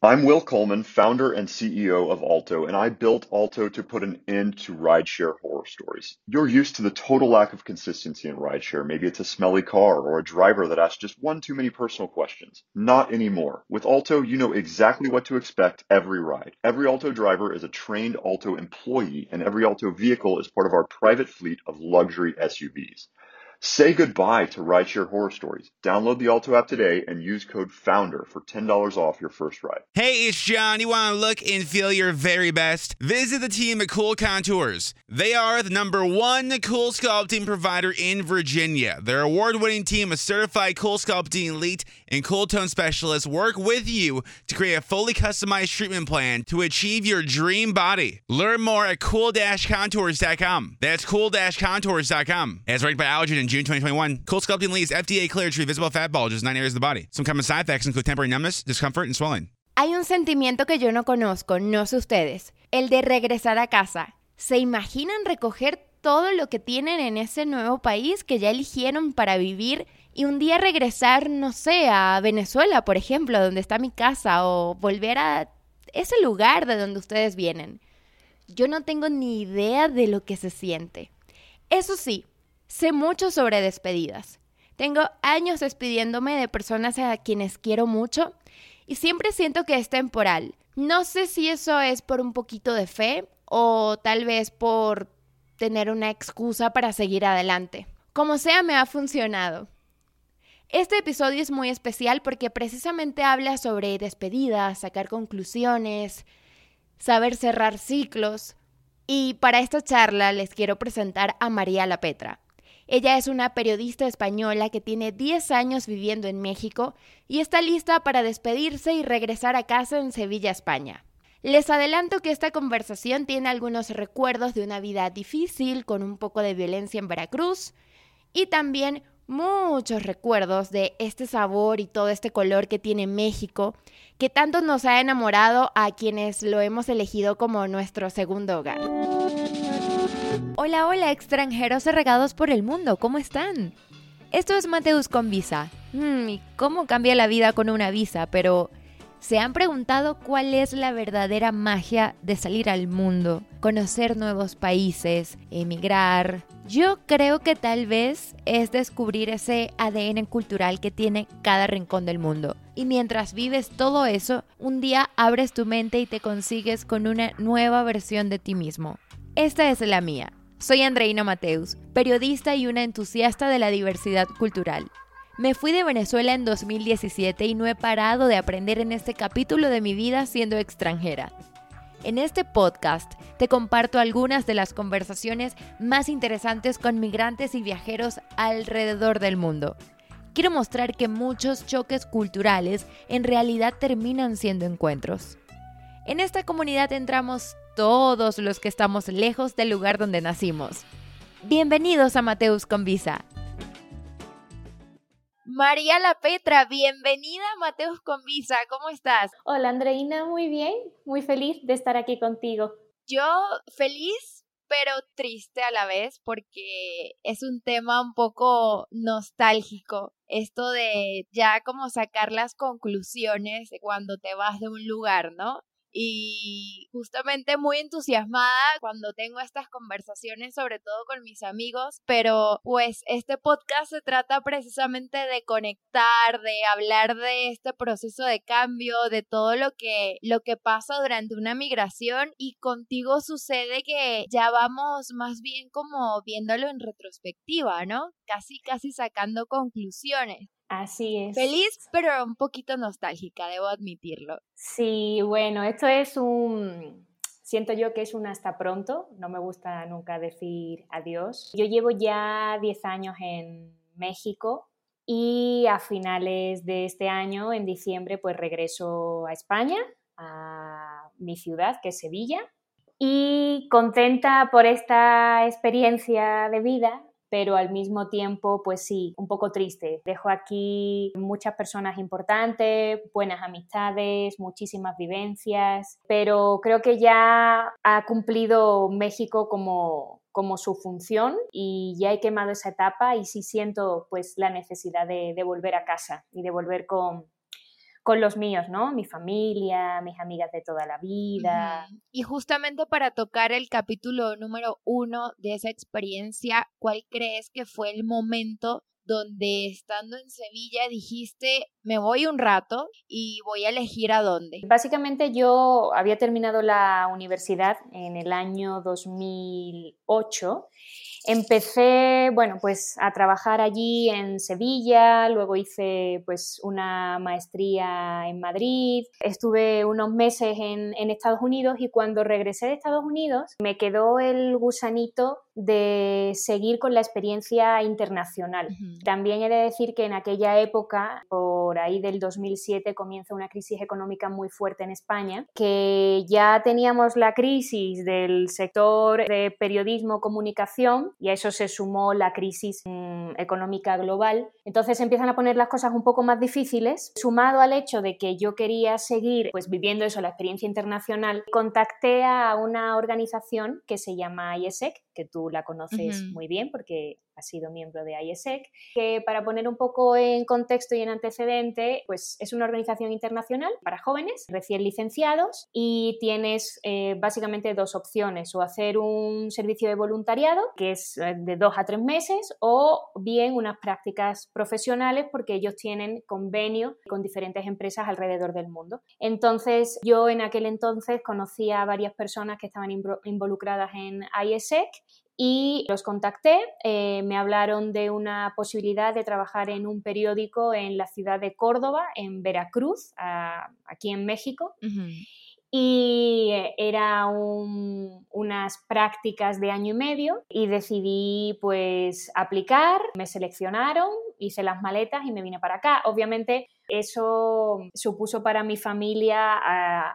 I'm Will Coleman, founder and CEO of Alto, and I built Alto to put an end to rideshare horror stories. You're used to the total lack of consistency in rideshare. Maybe it's a smelly car or a driver that asks just one too many personal questions. Not anymore. With Alto, you know exactly what to expect every ride. Every Alto driver is a trained Alto employee, and every Alto vehicle is part of our private fleet of luxury SUVs. Say goodbye to rideshare horror stories. Download the Alto app today and use code FOUNDER for $10 off your first ride. Hey, it's John. You want to look and feel your very best? Visit the team at Cool Contours. They are the number one cool sculpting provider in Virginia. Their award winning team of certified cool sculpting elite and cool tone specialists work with you to create a fully customized treatment plan to achieve your dream body. Learn more at cool contours.com. That's cool contours.com. As ranked by Allergen June 2021, Cool Sculpting is FDA cleared visible fat bulges in nine areas of the body. Some common side effects include temporary numbness, discomfort, and swelling. Hay un sentimiento que yo no conozco, no sé ustedes, el de regresar a casa. ¿Se imaginan recoger todo lo que tienen en ese nuevo país que ya eligieron para vivir y un día regresar, no sé, a Venezuela, por ejemplo, donde está mi casa, o volver a ese lugar de donde ustedes vienen? Yo no tengo ni idea de lo que se siente. Eso sí, sé mucho sobre despedidas. Tengo años despidiéndome de personas a quienes quiero mucho y siempre siento que es temporal. No sé si eso es por un poquito de fe o tal vez por tener una excusa para seguir adelante. Como sea, me ha funcionado. Este episodio es muy especial porque precisamente habla sobre despedidas, sacar conclusiones, saber cerrar ciclos. Y para esta charla les quiero presentar a María La Petra. Ella es una periodista española que tiene 10 años viviendo en México y está lista para despedirse y regresar a casa en Sevilla, España. Les adelanto que esta conversación tiene algunos recuerdos de una vida difícil con un poco de violencia en Veracruz y también muchos recuerdos de este sabor y todo este color que tiene México, que tanto nos ha enamorado a quienes lo hemos elegido como nuestro segundo hogar. Hola, hola, extranjeros regados por el mundo, ¿cómo están? Esto es Mateus con visa. Hmm, ¿Y cómo cambia la vida con una visa? Pero ¿se han preguntado cuál es la verdadera magia de salir al mundo, conocer nuevos países, emigrar? Yo creo que tal vez es descubrir ese ADN cultural que tiene cada rincón del mundo. Y mientras vives todo eso, un día abres tu mente y te consigues con una nueva versión de ti mismo. Esta es la mía. Soy Andreina Mateus, periodista y una entusiasta de la diversidad cultural. Me fui de Venezuela en 2017 y no he parado de aprender en este capítulo de mi vida siendo extranjera. En este podcast te comparto algunas de las conversaciones más interesantes con migrantes y viajeros alrededor del mundo. Quiero mostrar que muchos choques culturales en realidad terminan siendo encuentros. En esta comunidad entramos todos los que estamos lejos del lugar donde nacimos. Bienvenidos a Mateus con Visa. María La Petra, bienvenida a Mateus con Visa, ¿cómo estás? Hola Andreina, muy bien, muy feliz de estar aquí contigo. Yo feliz, pero triste a la vez porque es un tema un poco nostálgico. Esto de ya como sacar las conclusiones de cuando te vas de un lugar, ¿no? Y justamente muy entusiasmada cuando tengo estas conversaciones, sobre todo con mis amigos, pero pues este podcast se trata precisamente de conectar, de hablar de este proceso de cambio, de todo lo que lo que pasa durante una migración y contigo sucede que ya vamos más bien como viéndolo en retrospectiva, ¿no? Casi casi sacando conclusiones. Así es. Feliz, pero un poquito nostálgica, debo admitirlo. Sí, bueno, esto es un... Siento yo que es un hasta pronto, no me gusta nunca decir adiós. Yo llevo ya 10 años en México y a finales de este año, en diciembre, pues regreso a España, a mi ciudad, que es Sevilla, y contenta por esta experiencia de vida pero al mismo tiempo, pues sí, un poco triste. Dejo aquí muchas personas importantes, buenas amistades, muchísimas vivencias, pero creo que ya ha cumplido México como, como su función y ya he quemado esa etapa y sí siento pues la necesidad de, de volver a casa y de volver con, con los míos, ¿no? Mi familia, mis amigas de toda la vida. Y justamente para tocar el capítulo número uno de esa experiencia, ¿cuál crees que fue el momento donde estando en Sevilla dijiste, me voy un rato y voy a elegir a dónde? Básicamente yo había terminado la universidad en el año 2008 Empecé, bueno, pues a trabajar allí en Sevilla, luego hice pues una maestría en Madrid, estuve unos meses en, en Estados Unidos y cuando regresé de Estados Unidos me quedó el gusanito de seguir con la experiencia internacional. También he de decir que en aquella época, por ahí del 2007, comienza una crisis económica muy fuerte en España, que ya teníamos la crisis del sector de periodismo comunicación y a eso se sumó la crisis mm, económica global. Entonces empiezan a poner las cosas un poco más difíciles, sumado al hecho de que yo quería seguir pues viviendo eso, la experiencia internacional, contacté a una organización que se llama IESEC, que tú la conoces muy bien porque ha sido miembro de IESEC, que para poner un poco en contexto y en antecedente, pues es una organización internacional para jóvenes recién licenciados y tienes eh, básicamente dos opciones, o hacer un servicio de voluntariado, que es eh, de dos a tres meses, o bien unas prácticas profesionales porque ellos tienen convenio con diferentes empresas alrededor del mundo. Entonces yo en aquel entonces conocí a varias personas que estaban involucradas en IESEC y los contacté. Eh, me hablaron de una posibilidad de trabajar en un periódico en la ciudad de Córdoba, en Veracruz, aquí en México. Y era unas prácticas de año y medio y decidí pues aplicar, me seleccionaron, hice las maletas y me vine para acá. Obviamente eso supuso para mi familia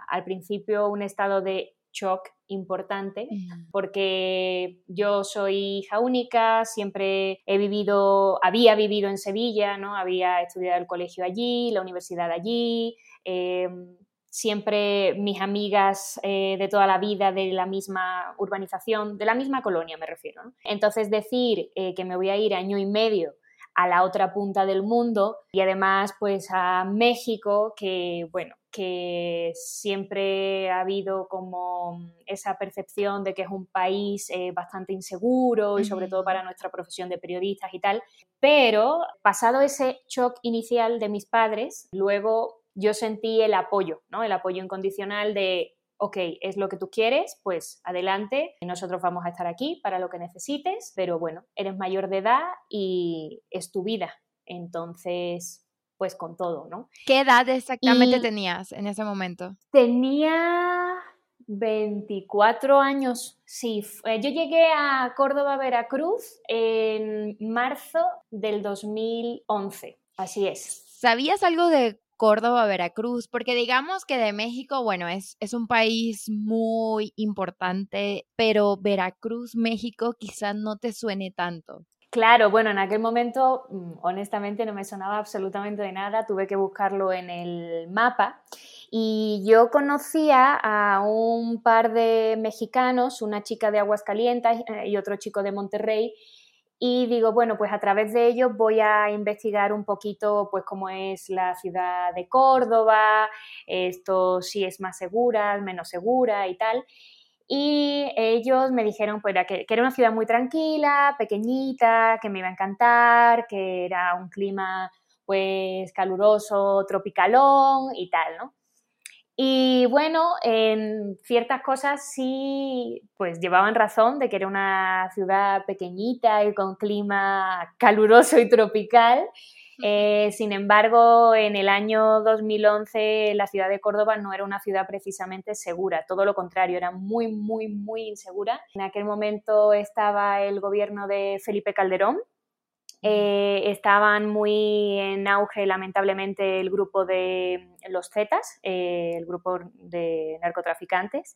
al principio un estado de shock importante porque yo soy hija única, siempre he vivido, había vivido en Sevilla, ¿no? había estudiado el colegio allí, la universidad allí, em, siempre mis amigas eh, de toda la vida de la misma urbanización, de la misma colonia me refiero. Entonces decir eh, que me voy a ir año y medio a la otra punta del mundo y además pues a México que bueno que siempre ha habido como esa percepción de que es un país eh, bastante inseguro y sobre todo para nuestra profesión de periodistas y tal. Pero pasado ese shock inicial de mis padres, luego yo sentí el apoyo, ¿no? El apoyo incondicional de, ok, es lo que tú quieres, pues adelante, nosotros vamos a estar aquí para lo que necesites, pero bueno, eres mayor de edad y es tu vida. Entonces, pues con todo, ¿no? ¿Qué edad exactamente tenías en ese momento? Tenía 24 años, sí. Eh, yo llegué a Córdoba, Veracruz en marzo del 2011, así es. ¿Sabías algo de Córdoba, Veracruz? Porque digamos que de México, bueno, es, es un país muy importante, pero Veracruz, México, quizás no te suene tanto. Claro, bueno, en aquel momento mm, honestamente no me sonaba absolutamente de nada, tuve que buscarlo en el mapa y yo conocía a un par de mexicanos, una chica de Aguascalientes eh, y otro chico de Monterrey y digo, bueno, pues a través de ellos voy a investigar un poquito pues cómo es la ciudad de Córdoba, esto si es más segura, menos segura y tal. Y ellos me dijeron pues, que, era una ciudad muy tranquila, pequeñita, que me iba a encantar, que era un clima pues caluroso, tropicalón y tal, ¿no? Y bueno, en ciertas cosas sí, pues llevaban razón de que era una ciudad pequeñita y con clima caluroso y tropical, eh, sin embargo, en el año 2011 la ciudad de Córdoba no era una ciudad precisamente segura, todo lo contrario, era muy, muy, muy insegura. En aquel momento estaba el gobierno de Felipe Calderón, eh, estaban muy en auge, lamentablemente, el grupo de los Zetas, eh, el grupo de narcotraficantes.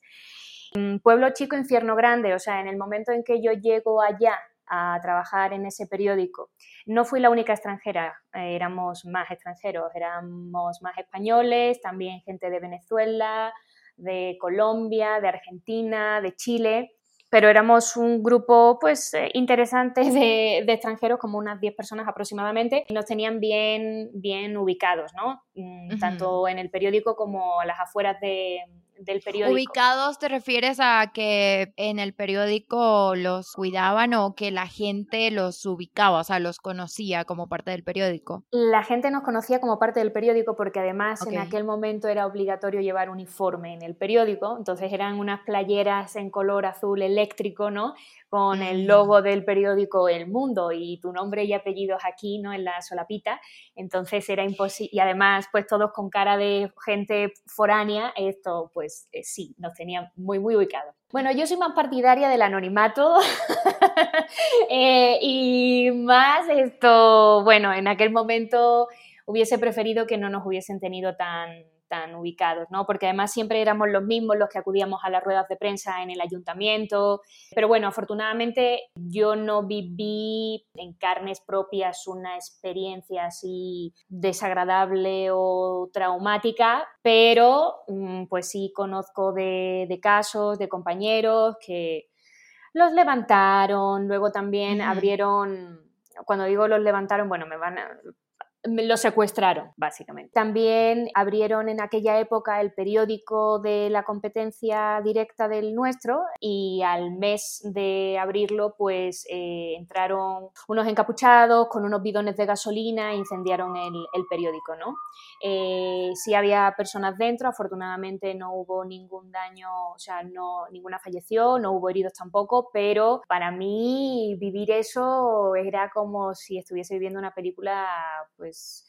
Pueblo chico, infierno grande, o sea, en el momento en que yo llego allá a trabajar en ese periódico. No fui la única extranjera, eh, éramos más extranjeros, éramos más españoles, también gente de Venezuela, de Colombia, de Argentina, de Chile. pero éramos un grupo pues eh, interesante de, extranjeros, como unas 10 personas aproximadamente, y nos tenían bien, bien ubicados, ¿no? Mm, tanto en el periódico como a las afueras de, del periódico. ¿Ubicados te refieres a que en el periódico los cuidaban o que la gente los ubicaba, o sea, los conocía como parte del periódico? La gente nos conocía como parte del periódico porque además en aquel momento era obligatorio llevar uniforme en el periódico, entonces eran unas playeras en color azul eléctrico, ¿no? Con el mm. logo del periódico El Mundo y tu nombre y apellidos aquí, ¿no? En la solapita. Entonces era imposible, y además, pues todos con cara de gente foránea, esto, pues eh, sí, nos tenía muy, muy ubicados. Bueno, yo soy más partidaria del anonimato eh, y más esto, bueno, en aquel momento hubiese preferido que no nos hubiesen tenido tan tan ubicados, ¿no? Porque además siempre éramos los mismos los que acudíamos a las ruedas de prensa en el ayuntamiento. Pero bueno, afortunadamente yo no viví en carnes propias una experiencia así desagradable o traumática, pero mm, pues sí conozco de, de casos de compañeros que los levantaron, luego también abrieron cuando digo los levantaron, bueno, me van a, lo secuestraron, básicamente. También abrieron en aquella época el periódico de la competencia directa del nuestro y al mes de abrirlo, pues eh, entraron unos encapuchados con unos bidones de gasolina e incendiaron el, periódico, ¿no? Eh, sí había personas dentro, afortunadamente no hubo ningún daño, o sea, no, ninguna falleció, no hubo heridos tampoco, pero para mí vivir eso era como si estuviese viviendo una película, pues pues,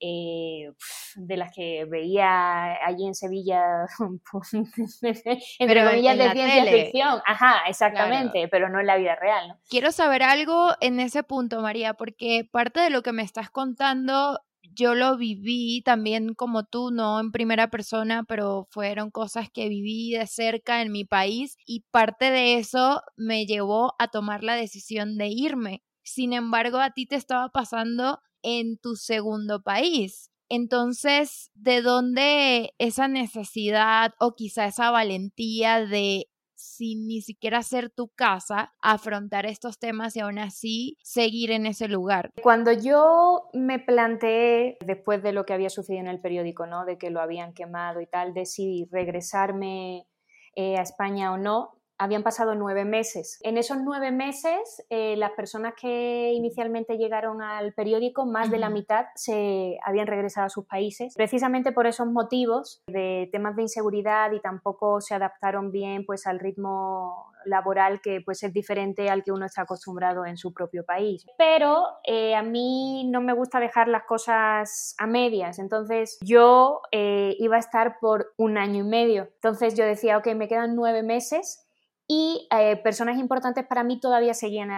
eh, de las que veía allí en Sevilla, entre comillas de ciencia ficción. Ajá, exactamente, pero no en la vida real. Quiero saber algo en ese punto, María, porque parte de lo que me estás contando yo lo viví también como tú, no en primera persona, pero fueron cosas que viví de cerca en mi país y parte de eso me llevó a tomar la decisión de irme. Sin embargo, a ti te estaba pasando en tu segundo país. Entonces, ¿de dónde esa necesidad o quizá esa valentía de sin ni siquiera ser tu casa, afrontar estos temas y aún así seguir en ese lugar. Cuando yo me planteé, después de lo que había sucedido en el periódico, ¿no? de que lo habían quemado y tal, de si regresarme eh, a España o no, habían pasado nueve meses. En esos nueve meses, eh, las personas que inicialmente llegaron al periódico, más de la mitad se habían regresado a sus países, precisamente por esos motivos de temas de inseguridad y tampoco se adaptaron bien pues, al ritmo laboral que puede ser diferente al que uno está acostumbrado en su propio país. Pero eh, a mí no me gusta dejar las cosas a medias, entonces yo eh, iba a estar por un año y medio. Entonces yo decía, ok, me quedan nueve meses y eh, personas importantes para mí todavía seguían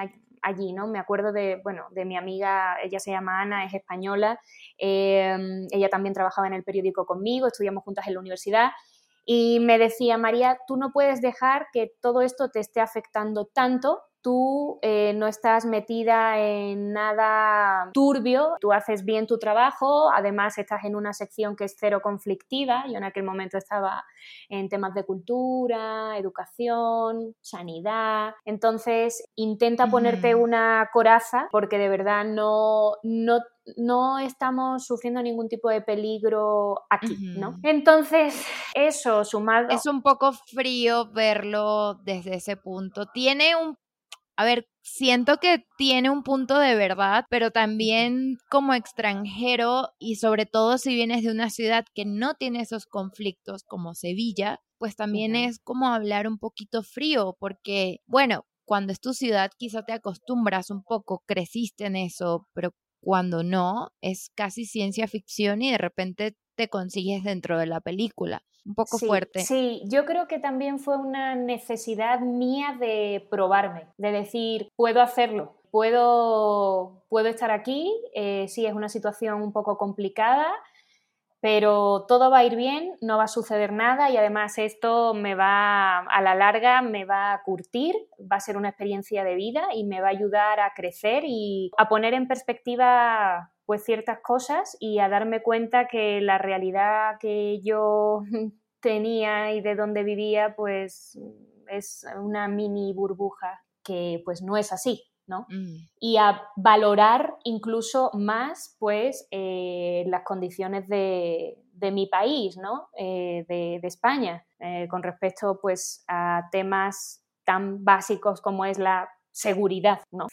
allí, ¿no? Me acuerdo de, bueno, de mi amiga, ella se llama Ana, es española, em, ella también trabajaba en el periódico conmigo, estudiamos juntas en la universidad y me decía, María, tú no puedes dejar que todo esto te esté afectando tanto tú eh, no estás metida en nada turbio, tú haces bien tu trabajo, además estás en una sección que es cero conflictiva, yo en aquel momento estaba en temas de cultura, educación, sanidad, entonces intenta ponerte una coraza porque de verdad no, no no estamos sufriendo ningún tipo de peligro aquí, ¿no? Entonces, eso sumado... Es un poco frío verlo desde ese punto. Tiene un a ver, siento que tiene un punto de verdad, pero también como extranjero y sobre todo si vienes de una ciudad que no tiene esos conflictos como Sevilla, pues también es como hablar un poquito frío, porque, bueno, cuando es tu ciudad quizá te acostumbras un poco, creciste en eso, pero cuando no, es casi ciencia ficción y de repente te consigues dentro de la película un poco fuerte. Sí, yo creo que también fue una necesidad mía de probarme, de decir, puedo hacerlo, puedo, puedo estar aquí, eh, sí es una situación un poco complicada, pero todo va a ir bien, no va a suceder nada y además esto me va, a la larga, me va a curtir, va a ser una experiencia de vida y me va a ayudar a crecer y a poner en perspectiva pues ciertas cosas y a darme cuenta que la realidad que yo tenía y de donde vivía pues es una mini burbuja que pues no es así, ¿no? Mm. Y a valorar incluso más pues eh, las condiciones de, de mi país, ¿no? Eh, de, de España, eh, con respecto pues a temas tan básicos como es la seguridad, ¿no?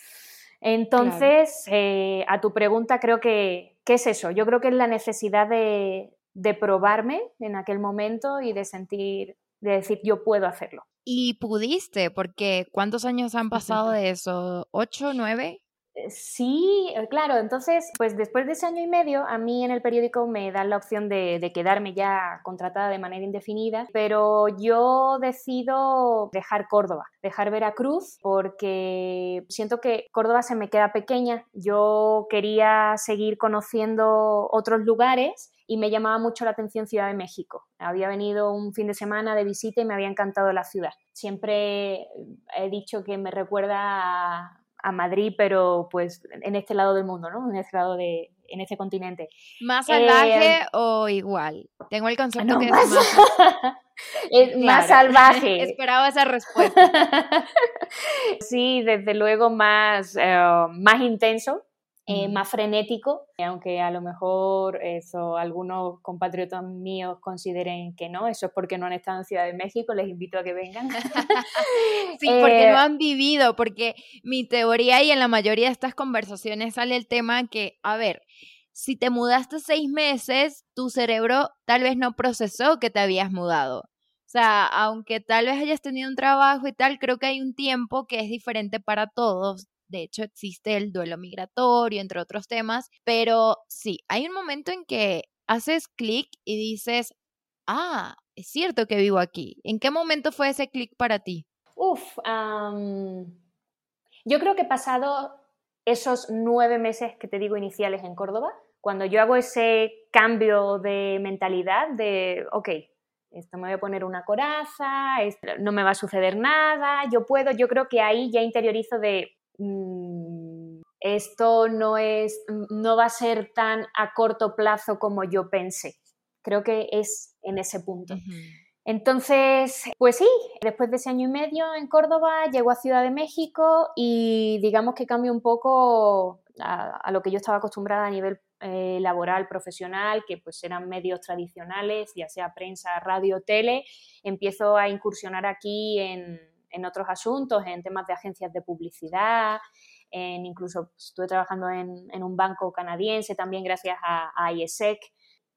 Entonces, eh, a tu pregunta, creo que, ¿qué es eso? Yo creo que es la necesidad de, de probarme en aquel momento y de sentir, de decir, yo puedo hacerlo. Y pudiste, porque ¿cuántos años han pasado de eso? ¿Ocho, nueve? Eh, Sí, eh, claro, entonces, pues después de ese año y medio, a mí en el periódico me dan la opción de, de quedarme ya contratada de manera indefinida, pero yo decido dejar Córdoba, dejar Veracruz, porque siento que Córdoba se me queda pequeña. Yo quería seguir conociendo otros lugares y me llamaba mucho la atención Ciudad de México. Había venido un fin de semana de visita y me había encantado la ciudad. Siempre he dicho que me recuerda a, a Madrid, pero pues en este lado del mundo, ¿no? En este lado de, en este continente. ¿Más Eh, salvaje o igual? Tengo el concepto No, que más, es más... es más salvaje. Esperaba esa respuesta. sí, desde luego más, eh, más intenso, eh, más frenético, aunque a lo mejor eso algunos compatriotas míos consideren que no, eso es porque no han estado en Ciudad de México, les invito a que vengan. Sí, porque Eh, no han vivido, porque mi teoría y en la mayoría de estas conversaciones sale el tema que, a ver, si te mudaste seis meses, tu cerebro tal vez no procesó que te habías mudado. O sea, aunque tal vez hayas tenido un trabajo y tal, creo que hay un tiempo que es diferente para todos. De hecho, existe el duelo migratorio, entre otros temas, pero sí, hay un momento en que haces clic y dices, ah, es cierto que vivo aquí. ¿En qué momento fue ese clic para ti? Uf, am, yo creo que pasado esos nueve meses que te digo iniciales en Córdoba, cuando yo hago ese cambio de mentalidad de, ok, esto me voy a poner una coraza, no me va a suceder nada, yo puedo, yo creo que ahí ya interiorizo de, mm, esto no es, no va a ser tan a corto plazo como yo pensé. Creo que es en ese punto. Entonces, pues sí, después de ese año y medio en Córdoba, llego a Ciudad de México y digamos que cambio un poco a, a lo que yo estaba acostumbrada a nivel eh, laboral, profesional, que pues eran medios tradicionales, ya sea prensa, radio, tele. Empiezo a incursionar aquí en, en otros asuntos, en temas de agencias de publicidad, en incluso pues, estuve trabajando en, en un banco canadiense también gracias a, a IESEC.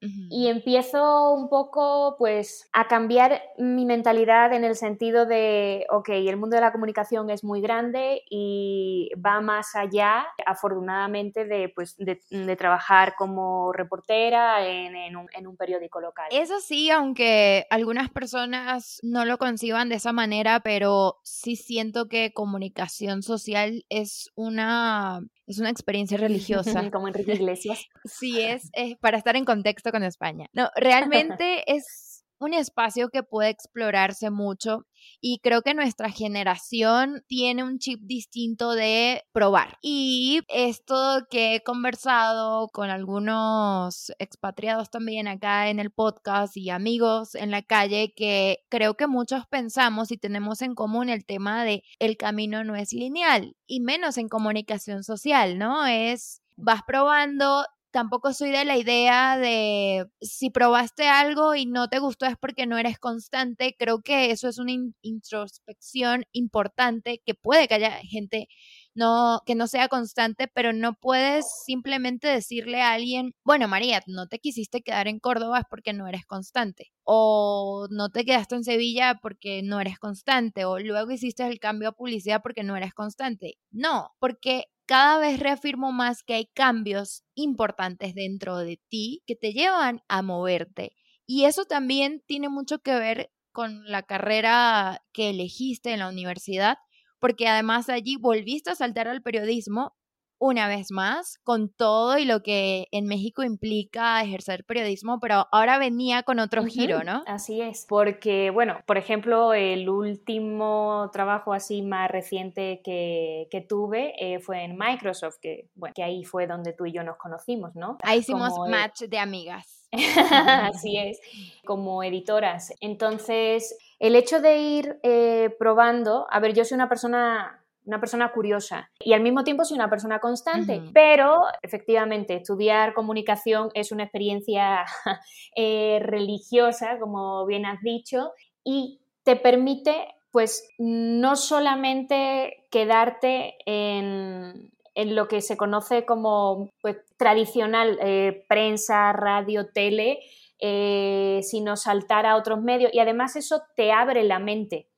Y empiezo un poco pues a cambiar mi mentalidad en el sentido de, ok, el mundo de la comunicación es muy grande y va más allá, afortunadamente, de, pues, de, de trabajar como reportera en, en, un, en un periódico local. Eso sí, aunque algunas personas no lo conciban de esa manera, pero sí siento que comunicación social es una, es una experiencia religiosa. como Enrique Iglesias. Sí, es, es para estar en contexto con España. No, realmente es un espacio que puede explorarse mucho y creo que nuestra generación tiene un chip distinto de probar. Y esto que he conversado con algunos expatriados también acá en el podcast y amigos en la calle que creo que muchos pensamos y tenemos en común el tema de el camino no es lineal y menos en comunicación social, ¿no? Es vas probando, tampoco soy de la idea de si probaste algo y no te gustó es porque no eres constante. Creo que eso es una in- introspección importante que puede que haya gente no que no sea constante, pero no puedes simplemente decirle a alguien, bueno, María, no te quisiste quedar en Córdoba porque no eres constante o no te quedaste en Sevilla porque no eres constante o luego hiciste el cambio a publicidad porque no eres constante. No, porque cada vez reafirmo más que hay cambios importantes dentro de ti que te llevan a moverte. Y eso también tiene mucho que ver con la carrera que elegiste en la universidad, porque además allí volviste a saltar al periodismo una vez más, con todo y lo que en México implica ejercer periodismo, pero ahora venía con otro giro, ¿no? Así es, porque, bueno, por ejemplo, el último trabajo así más reciente que, que tuve eh, fue en Microsoft, que, bueno, que ahí fue donde tú y yo nos conocimos, ¿no? Ahí hicimos Como, match de amigas. Así es, como editoras. Entonces, el hecho de ir eh, probando, a ver, yo soy una persona una persona curiosa. Y al mismo tiempo soy una persona constante, pero efectivamente estudiar comunicación es una experiencia eh, religiosa, como bien has dicho, y te permite pues no solamente quedarte en, lo que se conoce como pues, tradicional eh, prensa, radio, tele, eh, sino saltar a otros medios. Y además eso te abre la mente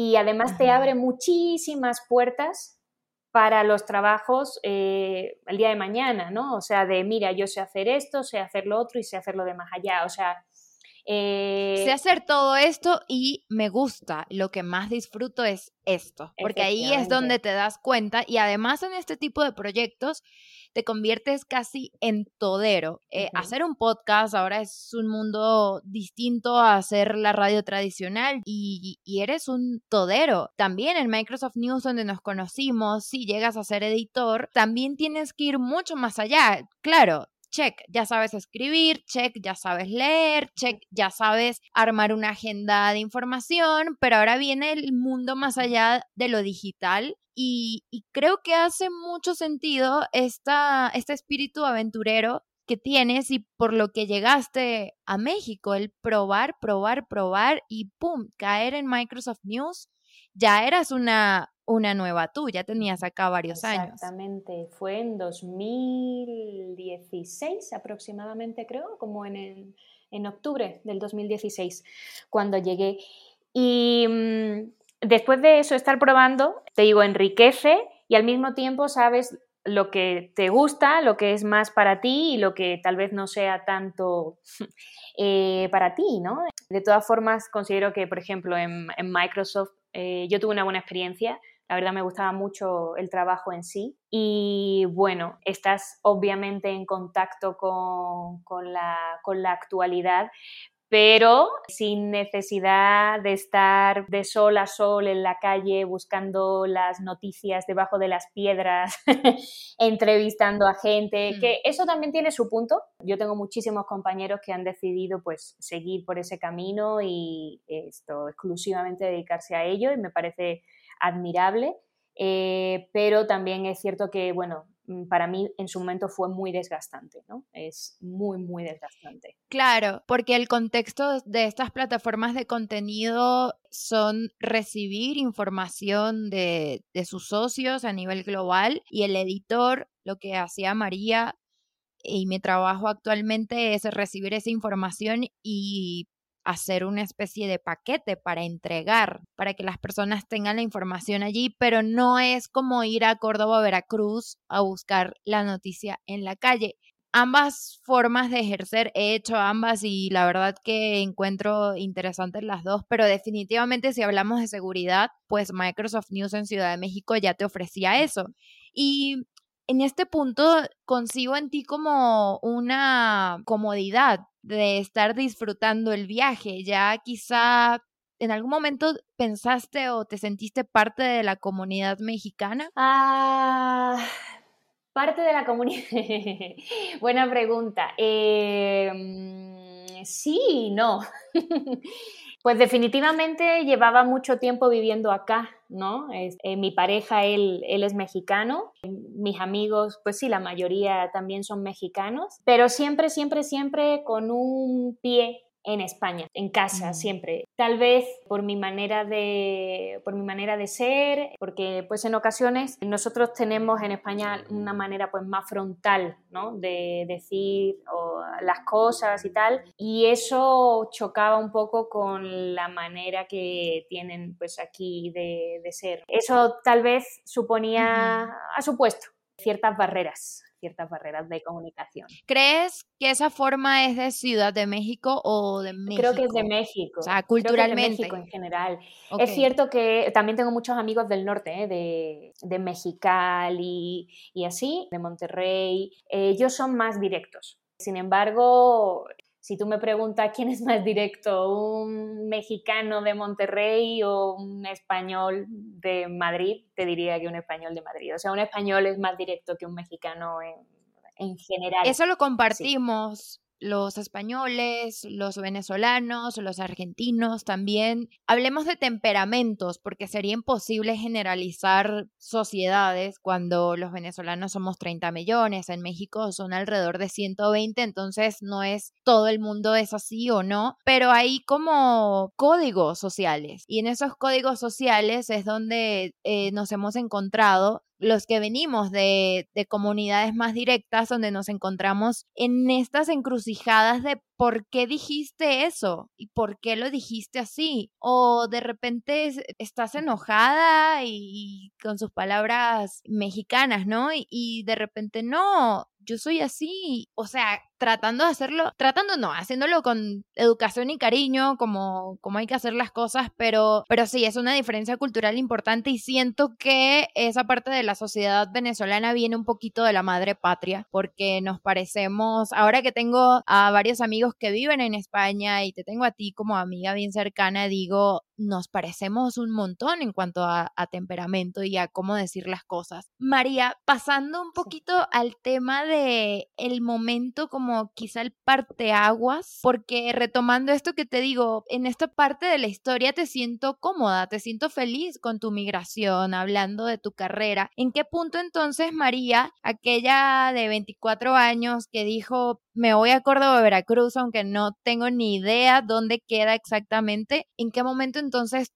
y además te abre muchísimas puertas para los trabajos eh, el día de mañana, ¿no? O sea, de mira, yo sé hacer esto, sé hacer lo otro y sé hacerlo de más allá. O sea, eh... Sé hacer todo esto y me gusta. Lo que más disfruto es esto, porque ahí es donde te das cuenta y además en este tipo de proyectos te conviertes casi en todero. Eh, hacer un podcast ahora es un mundo distinto a hacer la radio tradicional y, y, eres un todero. También en Microsoft News, donde nos conocimos, si llegas a ser editor, también tienes que ir mucho más allá. Claro, check, ya sabes escribir, check, ya sabes leer, check, ya sabes armar una agenda de información, pero ahora viene el mundo más allá de lo digital y, creo que hace mucho sentido esta, este espíritu aventurero que tienes y por lo que llegaste a México, el probar, probar, probar y ¡pum! caer en Microsoft News, ya eras una, una nueva tú, ya tenías acá varios años. Exactamente, fue en 2016 aproximadamente, creo, como en, en octubre del 2016, cuando llegué. Y mm, después de eso, estar probando, te digo, enriquece y al mismo tiempo sabes lo que te gusta, lo que es más para ti y lo que tal vez no sea tanto eh, para ti, ¿no? De todas formas, considero que, por ejemplo, en, Microsoft eh, yo tuve una buena experiencia la verdad me gustaba mucho el trabajo en sí. Y bueno, estás obviamente en contacto con, la, con la actualidad, pero sin necesidad de estar de sol a sol en la calle buscando las noticias debajo de las piedras, entrevistando a gente, mm. que eso también tiene su punto. Yo tengo muchísimos compañeros que han decidido pues seguir por ese camino y esto exclusivamente dedicarse a ello y me parece admirable, eh, pero también es cierto que, bueno, mm, para mí en su momento fue muy desgastante, ¿no? Es muy, muy desgastante. Claro, porque el contexto de estas plataformas de contenido son recibir información de, de sus socios a nivel global y el editor, lo que hacía María y mi trabajo actualmente es recibir esa información y hacer una especie de paquete para entregar, para que las personas tengan la información allí, pero no es como ir a Córdoba Veracruz a buscar la noticia en la calle. Ambas formas de ejercer he hecho ambas y la verdad que encuentro interesantes las dos, pero definitivamente si hablamos de seguridad, pues Microsoft News en Ciudad de México ya te ofrecía eso. Y en este punto consigo en ti como una comodidad de estar disfrutando el viaje. Ya quizá en algún momento pensaste o te sentiste parte de la comunidad mexicana? Ah, parte de la comunidad. Buena pregunta. Em, sí no. Pues definitivamente llevaba mucho tiempo viviendo acá, ¿no? Eh, mi pareja, él, él es mexicano, mis amigos, pues sí, la mayoría también son mexicanos, pero siempre, siempre, siempre con un pie en España, en casa, siempre. Tal vez por mi manera de, por mi manera de ser, porque pues en ocasiones nosotros tenemos en España una manera pues más frontal, ¿no? De decir las cosas y tal, y eso chocaba un poco con la manera que tienen pues aquí de, de ser. Eso tal vez suponía, ha supuesto ciertas barreras ciertas barreras de comunicación. ¿Crees que esa forma es de Ciudad de México o de México? Creo que es de México. O sea, culturalmente. de México en general. Es cierto que también tengo muchos amigos del norte, ¿eh? de, de, Mexicali y así, de Monterrey. ellos son más directos. Sin embargo, si tú me preguntas quién es más directo, un mexicano de Monterrey o un español de Madrid, te diría que un español de Madrid. O sea, un español es más directo que un mexicano en, general. Eso lo compartimos. Los españoles, los venezolanos, los argentinos también. Hablemos de temperamentos, porque sería imposible generalizar sociedades cuando los venezolanos somos 30 millones, en México son alrededor de 120, entonces no es todo el mundo es así o no, pero hay como códigos sociales y en esos códigos sociales es donde eh, nos hemos encontrado los que venimos de, de, comunidades más directas, donde nos encontramos en estas encrucijadas de por qué dijiste eso y por qué lo dijiste así. O de repente estás enojada y, con sus palabras mexicanas, ¿no? Y, y de repente no, yo soy así. O sea, tratando de hacerlo, tratando no, haciéndolo con educación y cariño, como, como hay que hacer las cosas, pero, pero sí, es una diferencia cultural importante y siento que esa parte de la sociedad venezolana viene un poquito de la madre patria, porque nos parecemos, ahora que tengo a varios amigos que viven en España y te tengo a ti como amiga bien cercana, digo, nos parecemos un montón en cuanto a, temperamento y a cómo decir las cosas. María, pasando un poquito al tema de el momento como quizá el parteaguas, porque retomando esto que te digo, en esta parte de la historia te siento cómoda, te siento feliz con tu migración, hablando de tu carrera. ¿En qué punto entonces María, aquella de 24 años que dijo, me voy a Córdoba, Veracruz, aunque no tengo ni idea dónde queda exactamente, ¿en qué momento entonces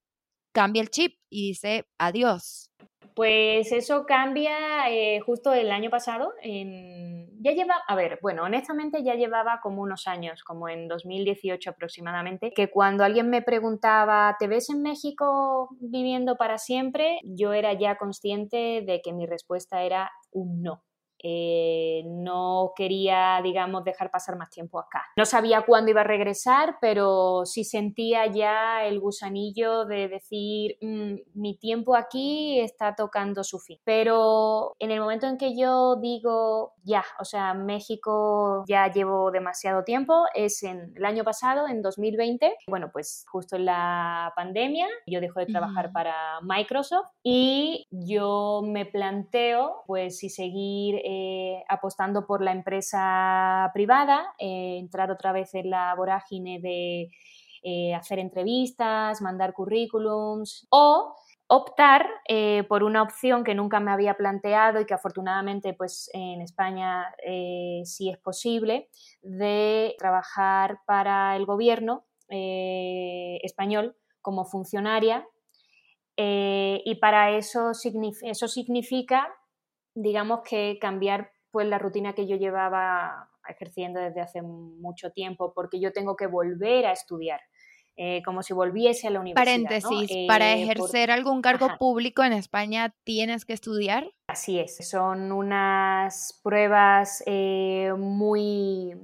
cambia el chip y dice adiós? Pues eso cambia eh, justo el año pasado. Ya lleva, a ver, bueno, honestamente ya llevaba como unos años, como en 2018 aproximadamente, que cuando alguien me preguntaba, ¿te ves en México viviendo para siempre? Yo era ya consciente de que mi respuesta era un no. Eh, no quería, digamos, dejar pasar más tiempo acá. No sabía cuándo iba a regresar, pero sí sentía ya el gusanillo de decir, mm, mi tiempo aquí está tocando su fin. Pero en el momento en que yo digo, ya, o sea, México ya llevo demasiado tiempo, es en el año pasado, en 2020, bueno, pues justo en la pandemia, yo dejo de trabajar para Microsoft y yo me planteo, pues, si seguir eh, apostando por la empresa privada, eh, entrar otra vez en la vorágine de eh, hacer entrevistas, mandar currículums o optar por una opción que nunca me había planteado y que afortunadamente pues en España sí es posible de trabajar para el gobierno español como funcionaria y para eso, eso significa digamos que cambiar pues la rutina que yo llevaba ejerciendo desde hace mucho tiempo, porque yo tengo que volver a estudiar. Eh, como si volviese a la universidad. Paréntesis, ¿para eh, ejercer algún cargo público en España tienes que estudiar? Así es, son unas pruebas eh, muy,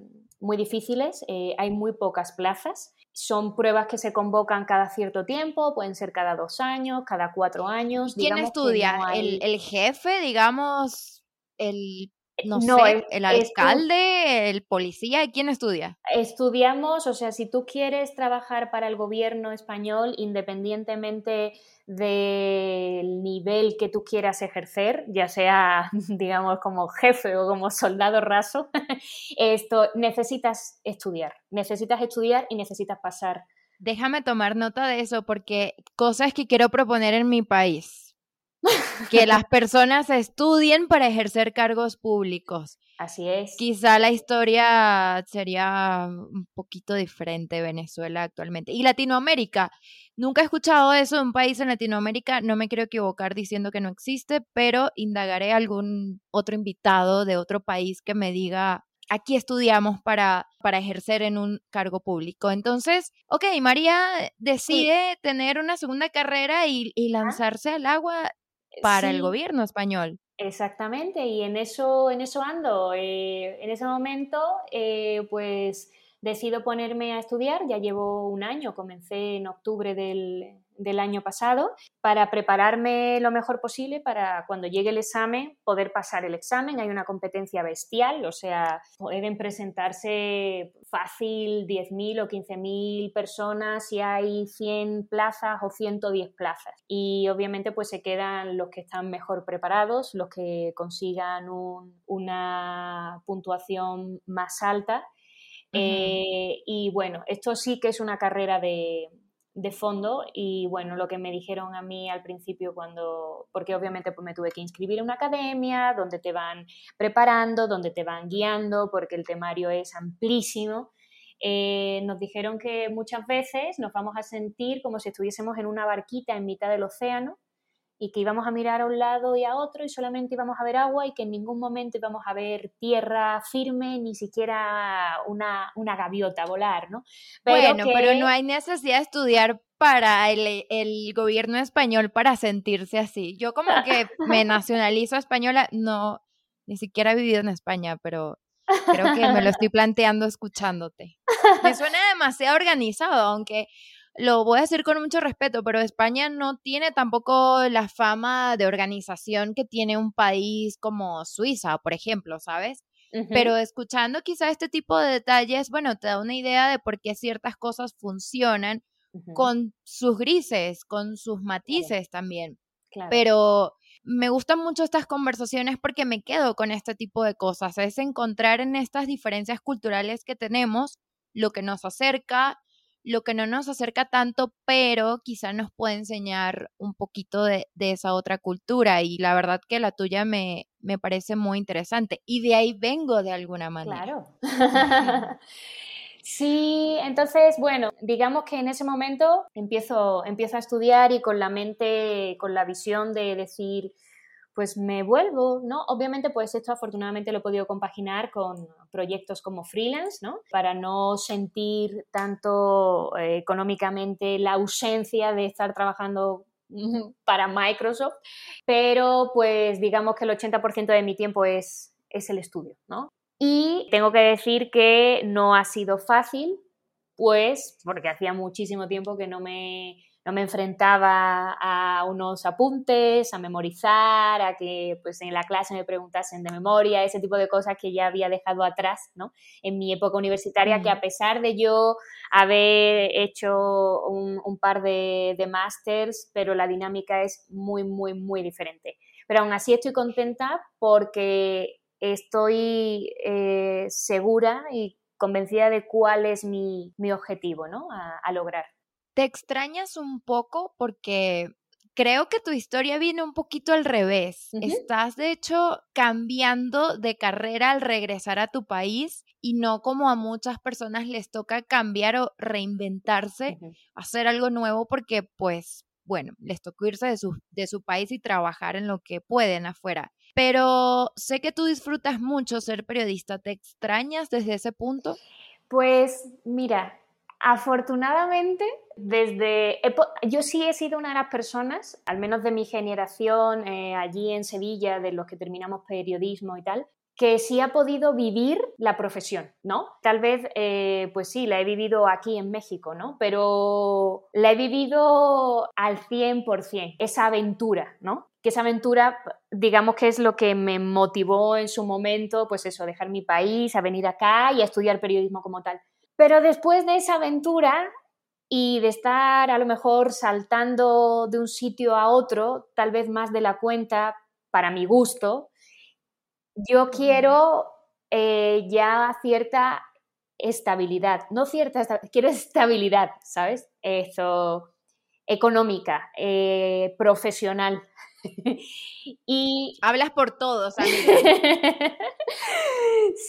muy difíciles, hay muy pocas plazas son pruebas que se convocan cada cierto tiempo, pueden ser cada dos años, cada cuatro años. ¿Quién estudia? ¿El, jefe, digamos, el no, sé, el alcalde, el policía, ¿quién estudia? Estudiamos, o sea, si tú quieres trabajar para el gobierno español, independientemente del nivel que tú quieras ejercer, ya sea, digamos, como jefe o como soldado raso, esto necesitas estudiar, necesitas estudiar y necesitas pasar. Déjame tomar nota de eso porque cosas que quiero proponer en mi país que las personas estudien para ejercer cargos públicos. Así es. Quizá la historia sería un poquito diferente Venezuela actualmente. Y Latinoamérica. Nunca he escuchado eso de un país en Latinoamérica. No me quiero equivocar diciendo que no existe, pero indagaré algún otro invitado de otro país que me diga aquí estudiamos para, para ejercer en un cargo público. Entonces, ok, María decide tener una segunda carrera y, y lanzarse al agua para el gobierno español. Exactamente, y en eso, en eso ando. Eh, en ese momento, eh, pues decido ponerme a estudiar, ya llevo un año, comencé en octubre del, del año pasado para prepararme lo mejor posible para cuando llegue el examen poder pasar el examen. Hay una competencia bestial, o sea, pueden presentarse fácil 10.000 o 15.000 personas si hay 100 plazas o 110 plazas. Y obviamente pues se quedan los que están mejor preparados, los que consigan una puntuación más alta Eh, y bueno, esto sí que es una carrera de, de fondo y bueno, lo que me dijeron a mí al principio cuando, porque obviamente pues me tuve que inscribir en una academia donde te van preparando, donde te van guiando, porque el temario es amplísimo. Eh, nos dijeron que muchas veces nos vamos a sentir como si estuviésemos en una barquita en mitad del océano y que íbamos a mirar a un lado y a otro y solamente íbamos a ver agua y que en ningún momento íbamos a ver tierra firme, ni siquiera una, una gaviota volar, ¿no? bueno, pero no hay necesidad de estudiar para el, el, gobierno español para sentirse así. Yo como que me nacionalizo española, no, ni siquiera he vivido en España, pero creo que me lo estoy planteando escuchándote. Me suena demasiado organizado, aunque lo voy a decir con mucho respeto, pero España no tiene tampoco la fama de organización que tiene un país como Suiza, por ejemplo, ¿sabes? Pero escuchando quizá este tipo de detalles, bueno, te da una idea de por qué ciertas cosas funcionan con sus grises, con sus matices también. Pero me gustan mucho estas conversaciones porque me quedo con este tipo de cosas, es encontrar en estas diferencias culturales que tenemos lo que nos acerca, lo que no nos acerca tanto, pero quizá nos puede enseñar un poquito de, esa otra cultura y la verdad que la tuya me, me parece muy interesante y de ahí vengo de alguna manera. Claro. Sí, entonces, bueno, digamos que en ese momento empiezo, empiezo a estudiar y con la mente, con la visión de decir, pues me vuelvo, ¿no? Obviamente, pues esto afortunadamente lo he podido compaginar con proyectos como freelance, ¿no? Para no sentir tanto eh, económicamente la ausencia de estar trabajando para Microsoft, pero pues digamos que el 80% de mi tiempo es, es el estudio, ¿no? Y tengo que decir que no ha sido fácil, pues porque hacía muchísimo tiempo que no me no me enfrentaba a unos apuntes, a memorizar, a que pues en la clase me preguntasen de memoria, ese tipo de cosas que ya había dejado atrás, ¿no? En mi época universitaria, que a pesar de yo haber hecho un, par de, de másters, pero la dinámica es muy, muy, muy diferente. Pero aún así estoy contenta porque estoy eh, segura y convencida de cuál es mi, objetivo ¿no? a lograr. ¿Te extrañas un poco? Porque creo que tu historia viene un poquito al revés. Estás, de hecho, cambiando de carrera al regresar a tu país y no como a muchas personas les toca cambiar o reinventarse, hacer algo nuevo porque, pues, bueno, les tocó irse de su, de su país y trabajar en lo que pueden afuera. Pero sé que tú disfrutas mucho ser periodista. ¿Te extrañas desde ese punto? Pues mira, Afortunadamente, desde yo sí he sido una de las personas, al menos de mi generación, eh, allí en Sevilla, de los que terminamos periodismo y tal, que sí ha podido vivir la profesión, ¿no? Tal vez, eh, pues sí, la he vivido aquí en México, ¿no? Pero la he vivido al 100%, esa aventura, ¿no? Que esa aventura, digamos que es lo que me motivó en su momento, pues eso, dejar mi país, a venir acá y a estudiar periodismo como tal. Pero después de esa aventura y de estar a lo mejor saltando de un sitio a otro, tal vez más de la cuenta para mi gusto, yo quiero eh, ya cierta estabilidad, no cierta, quiero estabilidad, ¿sabes? Eso, económica, eh, profesional. y hablas por todos,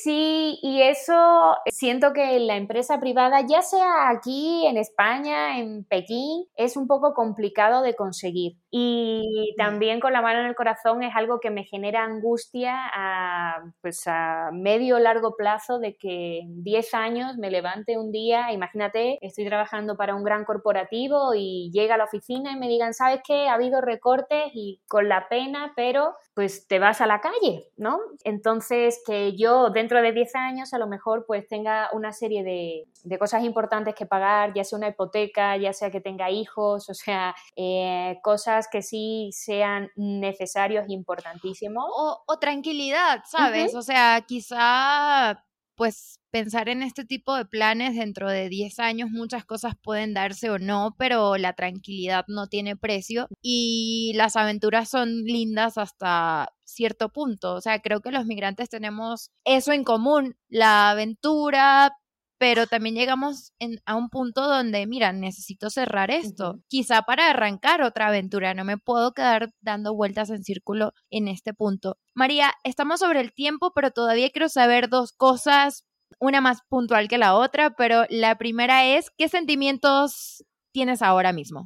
Sí, y eso siento que la empresa privada, ya sea aquí en España, en Pekín, es un poco complicado de conseguir. Y también con la mano en el corazón es algo que me genera angustia a, pues a medio largo plazo de que en 10 años me levante un día, imagínate, estoy trabajando para un gran corporativo y llega a la oficina y me digan, ¿sabes qué? Ha habido recortes y con la pena, pero pues te vas a la calle, ¿no? Entonces que yo dentro de 10 años a lo mejor pues tenga una serie de, cosas importantes que pagar, ya sea una hipoteca, ya sea que tenga hijos, o sea, eh, cosas que sí sean necesarios e importantísimos. O, tranquilidad, ¿sabes? O sea, quizá pues pensar en este tipo de planes dentro de 10 años muchas cosas pueden darse o no, pero la tranquilidad no tiene precio y las aventuras son lindas hasta cierto punto. O sea, creo que los migrantes tenemos eso en común, la aventura, pero también llegamos a un punto donde, mira, necesito cerrar esto, quizá para arrancar otra aventura, no me puedo quedar dando vueltas en círculo en este punto. María, estamos sobre el tiempo, pero todavía quiero saber dos cosas, una más puntual que la otra, pero la primera es, ¿qué sentimientos tienes ahora mismo?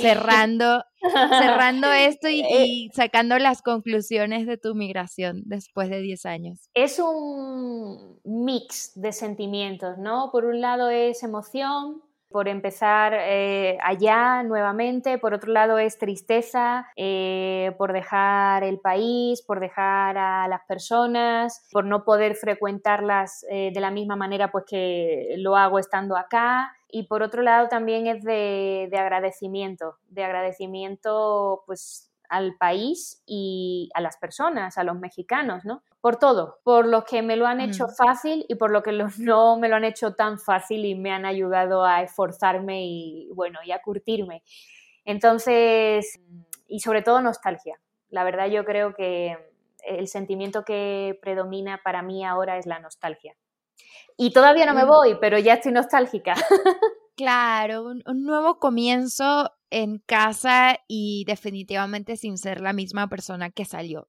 Cerrando, cerrando esto y, eh, y, sacando las conclusiones de tu migración después de 10 años. Es un mix de sentimientos, ¿no? Por un lado es emoción, por empezar eh, allá nuevamente, por otro lado es tristeza eh, por dejar el país, por dejar a las personas, por no poder frecuentarlas eh, de la misma manera pues que lo hago estando acá y por otro lado también es de, de agradecimiento, de agradecimiento pues al país y a las personas, a los mexicanos, ¿no? Por todo, por los que me lo han hecho mm. fácil y por lo que los no me lo han hecho tan fácil y me han ayudado a esforzarme y, bueno, y a curtirme. Entonces, y sobre todo nostalgia. La verdad yo creo que el sentimiento que predomina para mí ahora es la nostalgia. Y todavía no me voy, pero ya estoy nostálgica. Claro, un, nuevo comienzo en casa y definitivamente sin ser la misma persona que salió,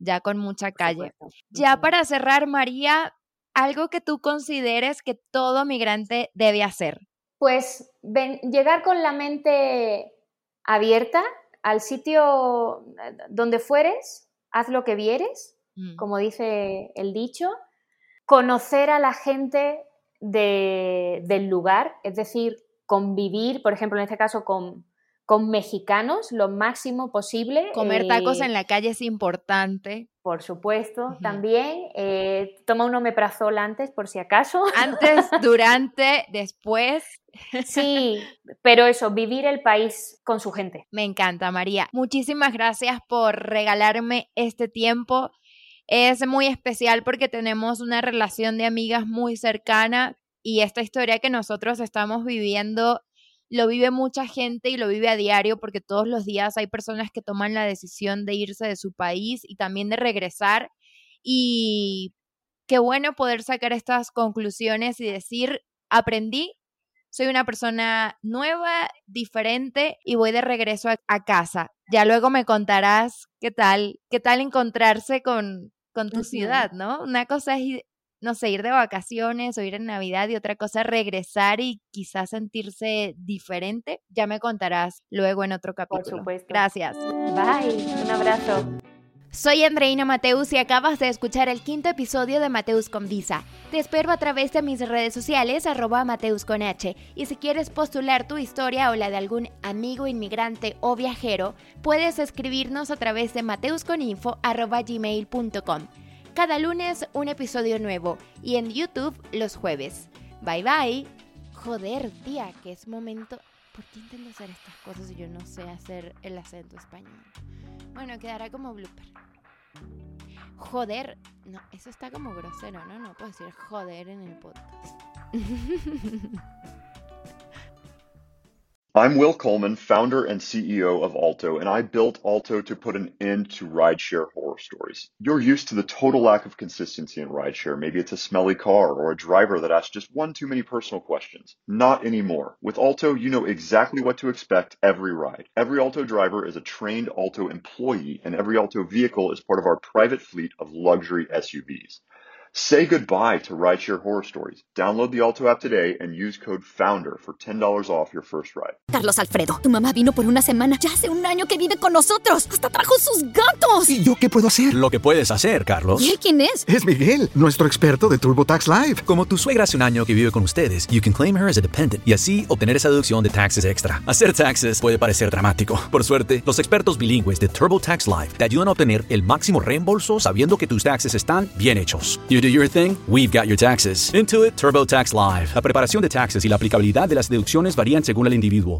ya con mucha calle. Ya para cerrar, María, algo que tú consideres que todo migrante debe hacer. Pues llegar con la mente abierta al sitio eh, donde fueres, haz lo que vieres, mm. como dice el dicho, conocer a la gente del lugar, es decir, convivir, por ejemplo, en este caso con, con mexicanos lo máximo posible. Comer tacos eh, en la calle es importante. Por supuesto, también. Eh, toma un omeprazol antes, por si acaso. Antes, durante, después. Sí, pero eso, vivir el país con su gente. Me encanta, María. Muchísimas gracias por regalarme este tiempo es muy especial porque tenemos una relación de amigas muy cercana y esta historia que nosotros estamos viviendo lo vive mucha gente y lo vive a diario porque todos los días hay personas que toman la decisión de irse de su país y también de regresar y qué bueno poder sacar estas conclusiones y decir, aprendí, soy una persona nueva, diferente y voy de regreso a, a casa. Ya luego me contarás qué tal, qué tal encontrarse con, con tu ciudad, ¿no? Una cosa es, no sé, ir de vacaciones o ir en Navidad y otra cosa regresar y quizás sentirse diferente. Ya me contarás luego en otro capítulo. Por supuesto. Gracias. Bye. Un abrazo. Soy Andreina Mateus y acabas de escuchar el quinto episodio de Mateus con Visa. Te espero a través de mis redes sociales, arroba Mateus con H. Y si quieres postular tu historia o la de algún amigo inmigrante o viajero, puedes escribirnos a través de mateusconinfo arroba gmail.com. Cada lunes un episodio nuevo y en YouTube los jueves. Bye bye. Joder, tía, que es momento... ¿Por qué intento hacer estas cosas y yo no sé hacer el acento español? Bueno, quedará como blooper. Joder, no, eso está como grosero, ¿no? No puedo decir joder en el podcast. I'm Will Coleman, founder and CEO of Alto, and I built Alto to put an end to rideshare horror stories. You're used to the total lack of consistency in rideshare. Maybe it's a smelly car or a driver that asks just one too many personal questions. Not anymore. With Alto, you know exactly what to expect every ride. Every Alto driver is a trained Alto employee, and every Alto vehicle is part of our private fleet of luxury SUVs. Say goodbye to rideshare horror stories. Download the Alto app today and use code FOUNDER for $10 off your first ride. Carlos Alfredo, tu mamá vino por una semana. Ya hace un año que vive con nosotros. Hasta trajo sus gatos. ¿Y yo qué puedo hacer? Lo que puedes hacer, Carlos. ¿Y quién es? Es Miguel, nuestro experto de TurboTax Live. Como tu suegra hace un año que vive con ustedes, you can claim her as a dependent y así obtener esa deducción de taxes extra. Hacer taxes puede parecer dramático. Por suerte, los expertos bilingües de TurboTax Live te ayudan a obtener el máximo reembolso sabiendo que tus taxes están bien hechos. You do your thing, we've got your taxes. Intuit TurboTax Live. La preparación de taxes y la aplicabilidad de las deducciones varían según el individuo.